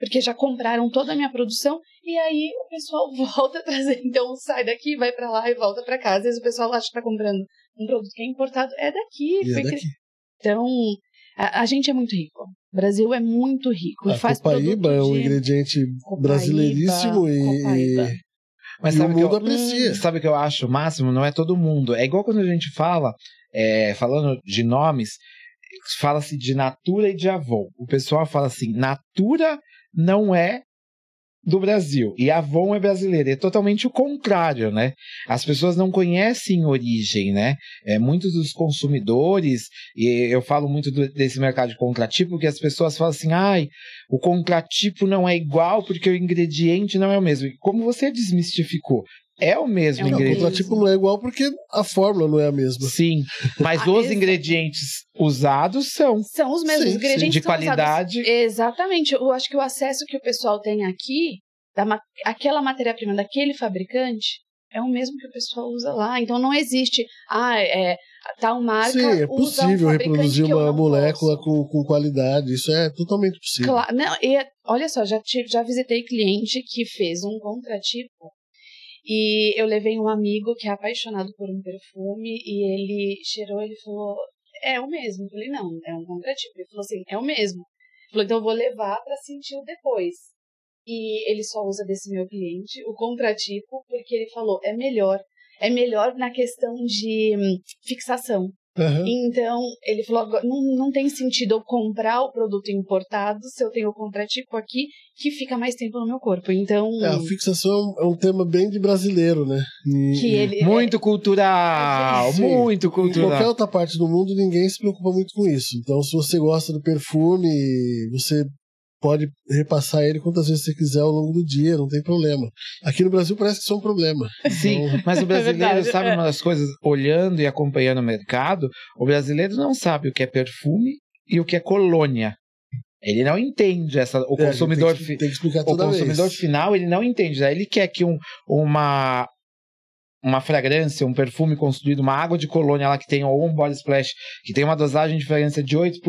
porque já compraram toda a minha produção, e aí o pessoal volta a trazer. Então sai daqui, vai para lá e volta para cá. Às vezes o pessoal acha que tá comprando um produto que é importado, é daqui. E é foi cri- daqui. Então, a, a gente é muito rico. O Brasil é muito rico. e A faz copaíba é um de- ingrediente Copaíba, brasileiríssimo e, copaíba. Mas E sabe o que eu, mundo aprecia. Sabe o que eu acho o máximo? Não é todo mundo. É igual quando a gente fala, é, falando de nomes, fala-se de Natura e de Avon. O pessoal fala assim, Natura não é do Brasil e Avon é brasileira. É totalmente o contrário, né? As pessoas não conhecem origem, né? É, muitos dos consumidores, e eu falo muito do- desse mercado de contratipo, porque as pessoas falam assim, ai, o contratipo não é igual porque o ingrediente não é o mesmo. E como você desmistificou, é o mesmo É o Não, o ingrediente. contratipo não é igual porque a fórmula não é a mesma. Sim, mas Ah, os exa- ingredientes usados são São os mesmos Sim, ingredientes de que são usados. qualidade. Exatamente. Eu acho que o acesso que o pessoal tem aqui, da ma- aquela matéria-prima daquele fabricante, é o mesmo que o pessoal usa lá. Então não existe, ah, é, tal marca Sim, é usa um possível fabricante reproduzir uma molécula com, com qualidade. Isso é totalmente possível. Claro, não, e é- olha só, já, já visitei cliente que fez um contratipo e eu levei um amigo que é apaixonado por um perfume e ele cheirou ele falou, é o mesmo. Eu falei, não, é um contratipo. Ele falou assim, é o mesmo. Ele falou, então eu vou levar para sentir o depois. E ele só usa desse meu cliente o contratipo porque ele falou, é melhor. É melhor na questão de hum, fixação. Aham. Então, ele falou, agora, não, não tem sentido eu comprar o produto importado se eu tenho o contratipo aqui, que fica mais tempo no meu corpo. Então, É, a fixação é um tema bem de brasileiro, né? E- que ele... Muito cultural, Sim. muito Em qualquer cultural. outra parte do mundo, ninguém se preocupa muito com isso. Então, se você gosta do perfume, você pode repassar ele quantas vezes você quiser ao longo do dia, não tem problema. Aqui no Brasil parece que isso é um problema. Sim, Então, mas o brasileiro verdade, sabe é. uma das coisas, olhando e acompanhando o mercado, o brasileiro não sabe o que é perfume e o que é colônia. Ele não entende essa. O é, consumidor, tem que, tem que explicar o consumidor vez. final ele não entende. Né? Ele quer que um, uma uma fragrância, um perfume construído, uma água de colônia lá que tem ou um body splash, que tem uma dosagem de fragrância de 8%,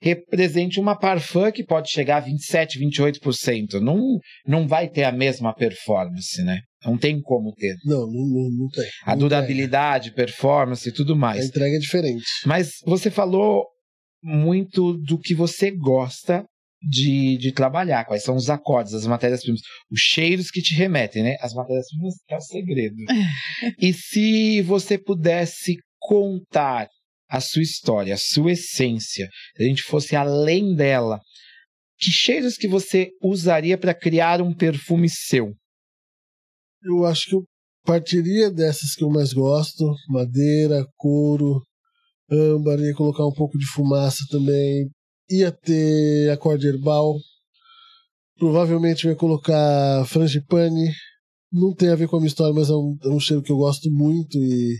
represente uma parfum que pode chegar a 27, 28%. Não, não vai ter a mesma performance, né? Não tem como ter. Não, não, não, não tem. A Não durabilidade, performance e tudo tem. A mais. entrega é diferente. Mas você falou muito do que você gosta de, de trabalhar, quais são os acordes, as matérias-primas, os cheiros que te remetem, né? As matérias-primas é o segredo. e se você pudesse contar a sua história, a sua essência, se a gente fosse além dela, que cheiros que você usaria para criar um perfume seu? Eu acho que eu partiria dessas que eu mais gosto: madeira, couro, âmbar, ia colocar um pouco de fumaça também. Ia ter acorde herbal. Provavelmente eu ia colocar frangipane. Não tem a ver com a minha história, mas é um, é um cheiro que eu gosto muito e,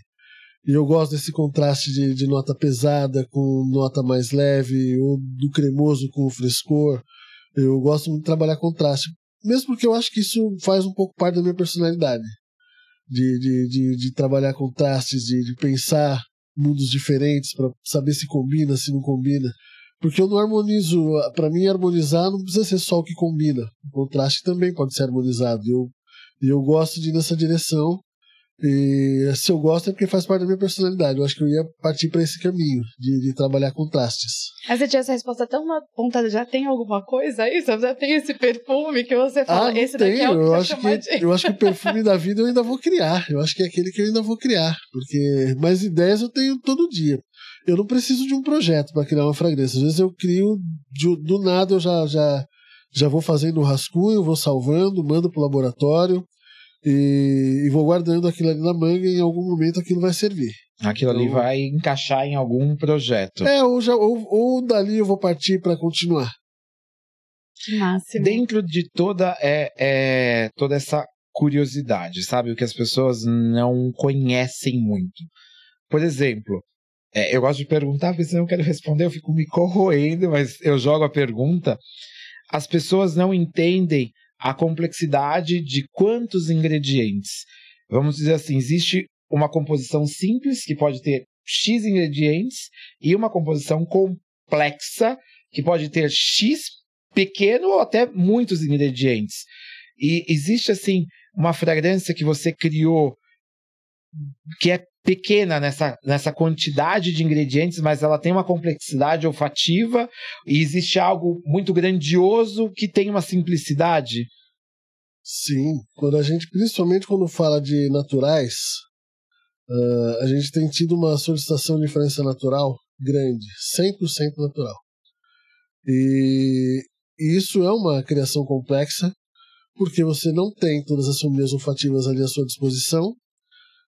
e eu gosto desse contraste de, de nota pesada com nota mais leve, ou do cremoso com o frescor. Eu gosto muito de trabalhar contraste. Mesmo porque eu acho que isso faz um pouco parte da minha personalidade. De, de, de, de trabalhar contrastes, de, de pensar mundos diferentes para saber se combina, se não combina. Porque eu não harmonizo. Para mim, harmonizar não precisa ser só o que combina. O contraste também pode ser harmonizado. E eu, eu gosto de ir nessa direção. E se eu gosto é porque faz parte da minha personalidade. Eu acho que eu ia partir para esse caminho de, de trabalhar contrastes. Mas você tinha essa resposta tão apontada, já tem alguma coisa aí? Você já tem esse perfume que você fala, Ah, não esse daqui é o que eu acho que de... eu acho que o perfume da vida eu ainda vou criar. Eu acho que é aquele que eu ainda vou criar, porque mais ideias eu tenho todo dia. Eu não preciso de um projeto para criar uma fragrância. Às vezes eu crio de- do nada, eu já já já vou fazendo um rascunho, vou salvando, mando pro laboratório e, e vou guardando aquilo ali na manga e em algum momento aquilo vai servir. Aquilo ali Então- vai encaixar em algum projeto. É, ou, já, ou, ou dali eu vou partir para continuar. Que máximo. dentro de toda é, é, toda essa curiosidade, sabe? O que as pessoas não conhecem muito. Por exemplo, é, eu gosto de perguntar, porque senão eu quero responder, eu fico me corroendo, mas eu jogo a pergunta. As pessoas não entendem a complexidade de quantos ingredientes. Vamos dizer assim, existe uma composição simples que pode ter X ingredientes e uma composição complexa que pode ter X pequeno ou até muitos ingredientes. E existe assim uma fragrância que você criou que é pequena nessa, nessa quantidade de ingredientes, mas ela tem uma complexidade olfativa e existe algo muito grandioso que tem uma simplicidade. Sim, quando a gente, principalmente quando fala de naturais, ah, a gente tem tido uma solicitação de diferença natural grande, 100% natural. E isso é uma criação complexa, porque você não tem todas as famílias olfativas ali à sua disposição,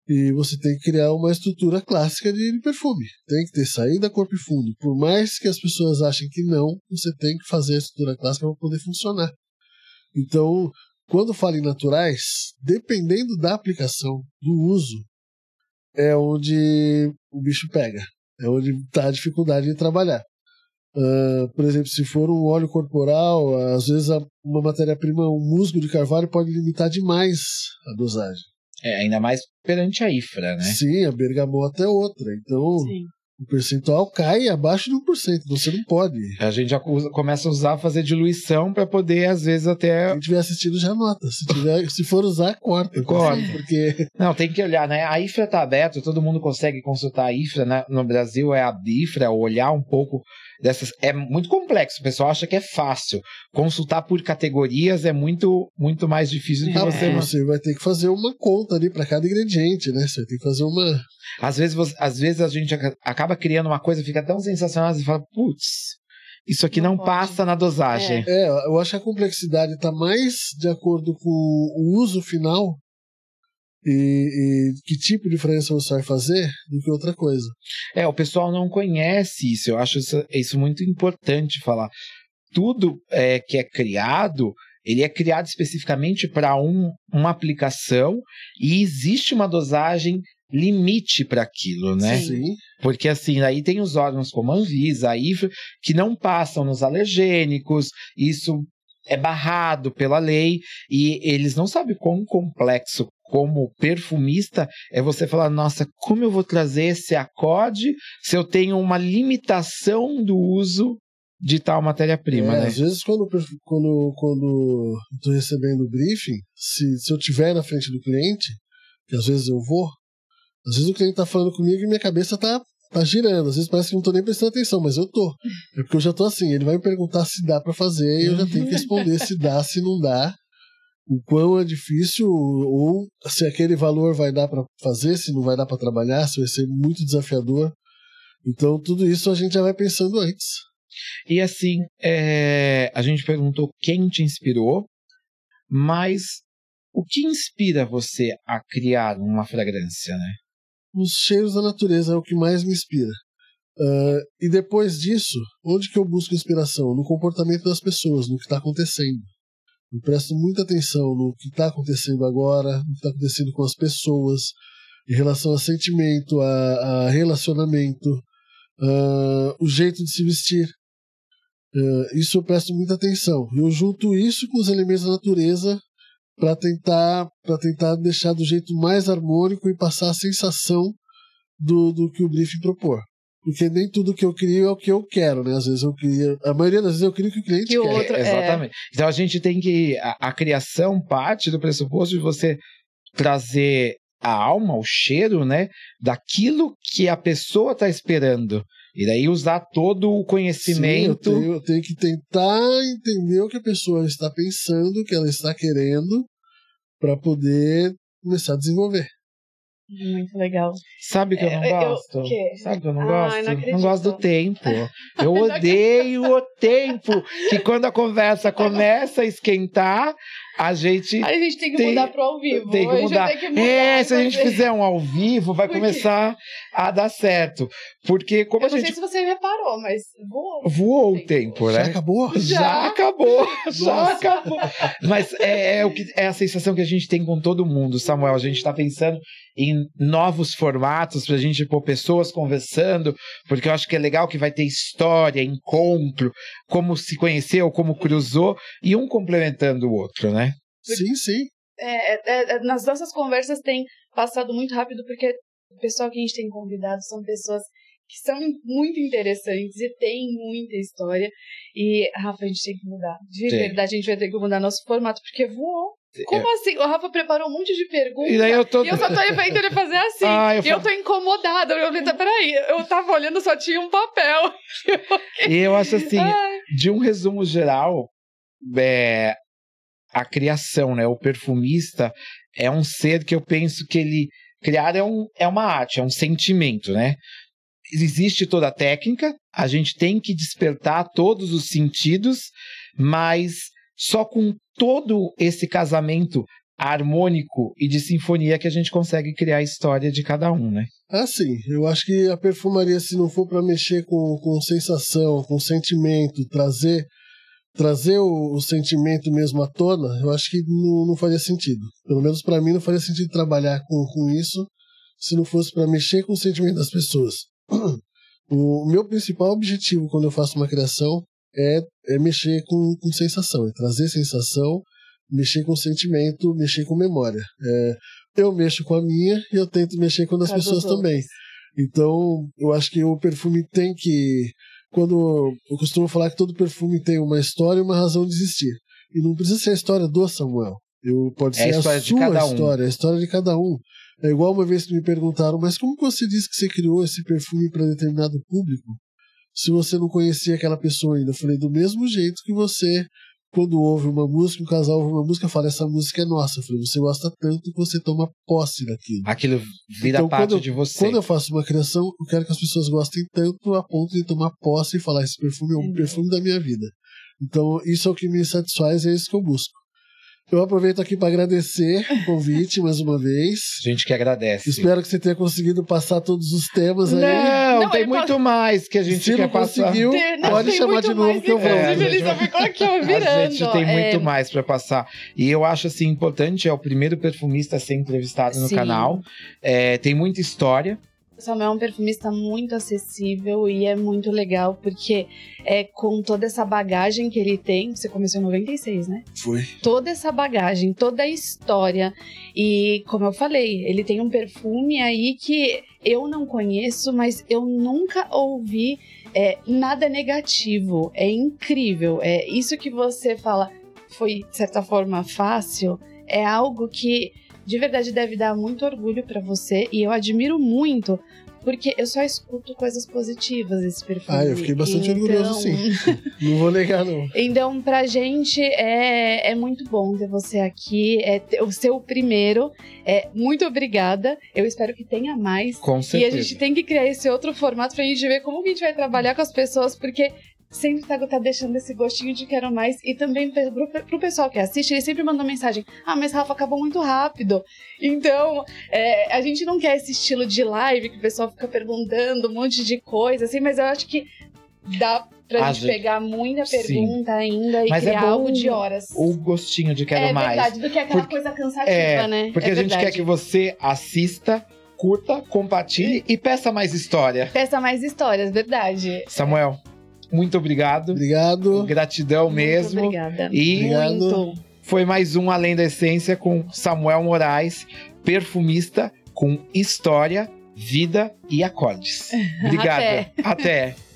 e você tem que criar uma estrutura clássica de perfume. Tem que ter saída, corpo e fundo. Por mais que as pessoas achem que não, você tem que fazer a estrutura clássica para poder funcionar. Então, quando fala em naturais, dependendo da aplicação, do uso, é onde o bicho pega. É onde está a dificuldade de trabalhar. Ah, por exemplo, se for um óleo corporal, às vezes uma matéria-prima, um musgo de carvalho pode limitar demais a dosagem. É, ainda mais perante a IFRA, né? Sim, a bergamota é outra. Então, Sim. o percentual cai abaixo de 1%. Você não pode. A gente já usa- começa a usar, fazer diluição para poder, às vezes, até. Quem estiver assistindo já nota. Se, tiver, se for usar, corta. Corta. Porque Não, tem que olhar, né? A IFRA tá aberta, todo mundo consegue consultar a IFRA, né? No Brasil é a IFRA, olhar um pouco dessas. É muito complexo, o pessoal acha que é fácil. Consultar por categorias é muito, muito mais difícil do que É. você. você vai ter que fazer uma conta ali para cada ingrediente, né? Você vai ter que fazer uma. Às vezes, você- às vezes a gente aca- acaba criando uma coisa, fica tão sensacional, você fala, putz, isso aqui não, Não passa na dosagem. É, eu acho que a complexidade está mais de acordo com o uso final e, e que tipo de fragrância você vai fazer do que outra coisa. É, o pessoal não conhece isso. Eu acho isso, isso muito importante falar. Tudo é, que é criado, ele é criado especificamente para um, uma aplicação e existe uma dosagem limite para aquilo, né? Sim. Sim. Porque assim, aí tem os órgãos como a Anvisa, a IFRA, que não passam nos alergênicos, isso é barrado pela lei e eles não sabem quão complexo, como perfumista é você falar, nossa, como eu vou trazer esse acorde se eu tenho uma limitação do uso de tal matéria-prima, É, né? Às vezes, quando, quando, quando eu tô recebendo o briefing, se, se eu tiver na frente do cliente, que às vezes eu vou, às vezes o cliente tá falando comigo e minha cabeça tá, tá girando. Às vezes parece que não tô nem prestando atenção, mas eu tô. É porque eu já tô assim, ele vai me perguntar se dá para fazer e eu já tenho que responder se dá, se não dá. O quão é difícil, ou se aquele valor vai dar para fazer, se não vai dar para trabalhar, se vai ser muito desafiador. Então, tudo isso a gente já vai pensando antes. E assim, é, a gente perguntou quem te inspirou, mas o que inspira você a criar uma fragrância, né? Os cheiros da natureza é o que mais me inspira. Uh, e depois disso, onde que eu busco inspiração? No comportamento das pessoas, no que está acontecendo. Eu presto muita atenção no que está acontecendo agora, no que está acontecendo com as pessoas, em relação a sentimento, a, a relacionamento, uh, o jeito de se vestir. Uh, isso eu presto muita atenção. Eu junto isso com os elementos da natureza para tentar para tentar deixar do jeito mais harmônico e passar a sensação do, do que o briefing propor. Porque nem tudo que eu crio é o que eu quero, né? Às vezes eu queria. A maioria das vezes eu crio o que o cliente Que quer. outro- É, exatamente. Então a gente tem que. A, a criação parte do pressuposto de você trazer a alma, o cheiro, né? Daquilo que a pessoa está esperando. E daí usar todo o Sim, eu, conhecimento. tenho, eu tenho que tentar entender o que a pessoa está pensando, o que ela está querendo, para poder começar a desenvolver. Muito legal. Sabe que eu não É, eu- gosto? o quê? Sabe que eu não Ai, gosto? não não, gosto do tempo. Eu odeio o tempo. Que quando a conversa começa a esquentar, a gente. A gente tem que Tem- mudar pro ao vivo. Tem que A gente mudar. que mudar É, se a gente fazer- fizer um ao vivo, vai começar a dar certo. Porque como Eu a não sei gente se você reparou, mas voou. voou o Tempo. tempo, Já né? acabou? Já Já. acabou, já acabou. Mas é, é o que, é a sensação que a gente tem com todo mundo, Samuel. A gente está pensando em novos formatos para a gente pôr pessoas conversando, porque eu acho que é legal que vai ter história, encontro, como se conheceu, como cruzou, e um complementando o outro, né? Sim, sim. É, é, é, nas nossas conversas tem passado muito rápido, porque o pessoal que a gente tem convidado são pessoas que são muito interessantes e têm muita história. E, Rafa, a gente tem que mudar. De Tem. verdade, a gente vai ter que mudar nosso formato, porque voou. Como É. assim? O Rafa preparou um monte de perguntas. E eu tô. E eu só tô vendo ele fazer assim. Ah, eu e eu tô incomodada. Eu falei, tá, peraí, eu tava olhando, só tinha um papel. E eu acho assim, Ai, de um resumo geral, é, a criação, né? O perfumista é um ser que eu penso que ele criar é, um, é uma arte, é um sentimento, né? Existe toda a técnica, a gente tem que despertar todos os sentidos, mas só com todo esse casamento harmônico e de sinfonia que a gente consegue criar a história de cada um, né? Ah, sim. Eu acho que a perfumaria, se não for para mexer com, com sensação, com sentimento, trazer trazer o, o sentimento mesmo à tona, eu acho que não, não faria sentido. Pelo menos para mim não faria sentido trabalhar com, com isso se não fosse para mexer com o sentimento das pessoas. O meu principal objetivo quando eu faço uma criação é, é mexer com, com sensação, é trazer sensação, mexer com sentimento, mexer com memória. É, eu mexo com a minha e eu tento mexer com a das Com a dos pessoas também. Então, eu acho que o perfume tem que. Quando eu costumo falar que todo perfume tem uma história e uma razão de existir. E não precisa ser a história do Samuel. Eu, pode É a ser a, história de sua cada um. história, a história de cada um. É igual uma vez que me perguntaram, mas como você disse que você criou esse perfume para determinado público se você não conhecia aquela pessoa ainda? Eu falei, do mesmo jeito que você, quando ouve uma música, um casal ouve uma música, fala, essa música é nossa. Eu falei, você gosta tanto que você toma posse daquilo. Aquilo vira Então, parte eu- de você. Quando eu faço uma criação, eu quero que as pessoas gostem tanto a ponto de tomar posse e falar: esse perfume é o Entendi. perfume da minha vida. Então, isso é o que me satisfaz, é isso que eu busco. Eu aproveito aqui para agradecer o convite mais uma vez. A gente que agradece. Espero que você tenha conseguido passar todos os temas aí. Não, Não, tem muito mais que a gente Se quer não passar. conseguiu, Tem- não, pode chamar de novo que eu vou. É, Inclusive, a ele gente só ficou aqui virando. A gente tem É, muito mais para passar. E eu acho assim importante, é o primeiro perfumista a ser entrevistado no Sim. canal. É, tem muita história. Samuel é um perfumista muito acessível e é muito legal porque é com toda essa bagagem que ele tem. Você começou em 96, né? Foi. Toda essa bagagem, toda a história. E como eu falei, ele tem um perfume aí que eu não conheço, mas eu nunca ouvi é, nada negativo. É incrível. É isso que você fala foi de certa forma fácil. É algo que de verdade deve dar muito orgulho para você e eu admiro muito porque eu só escuto coisas positivas desse perfume. Ah, eu fiquei bastante então... orgulhoso, sim. não vou negar, não. Então, pra gente é, é muito bom ter você aqui, é o seu primeiro. É, muito obrigada. Eu espero que tenha mais. Com certeza. E a gente tem que criar esse outro formato pra gente ver como que a gente vai trabalhar com as pessoas, porque sempre tá, tá deixando esse gostinho de quero mais. E também pro, pro pessoal que assiste, ele sempre manda mensagem: Ah, mas Rafa, acabou muito rápido. Então, é, a gente não quer esse estilo de live que o pessoal fica perguntando um monte de coisa, assim, mas eu acho que dá pra a gente, gente pegar muita pergunta Sim. ainda e mas é criar é algo de horas. O gostinho de quero é mais. É verdade, do que aquela porque, coisa cansativa, é, né? Porque é a gente quer que você assista curta, compartilhe e peça mais história. Peça mais histórias, verdade. Samuel, muito obrigado. Obrigado. Gratidão muito mesmo. Obrigada. E muito. foi mais um Além da Essência com Samuel Moraes, perfumista com história, vida e acordes. Obrigado. Até. Até.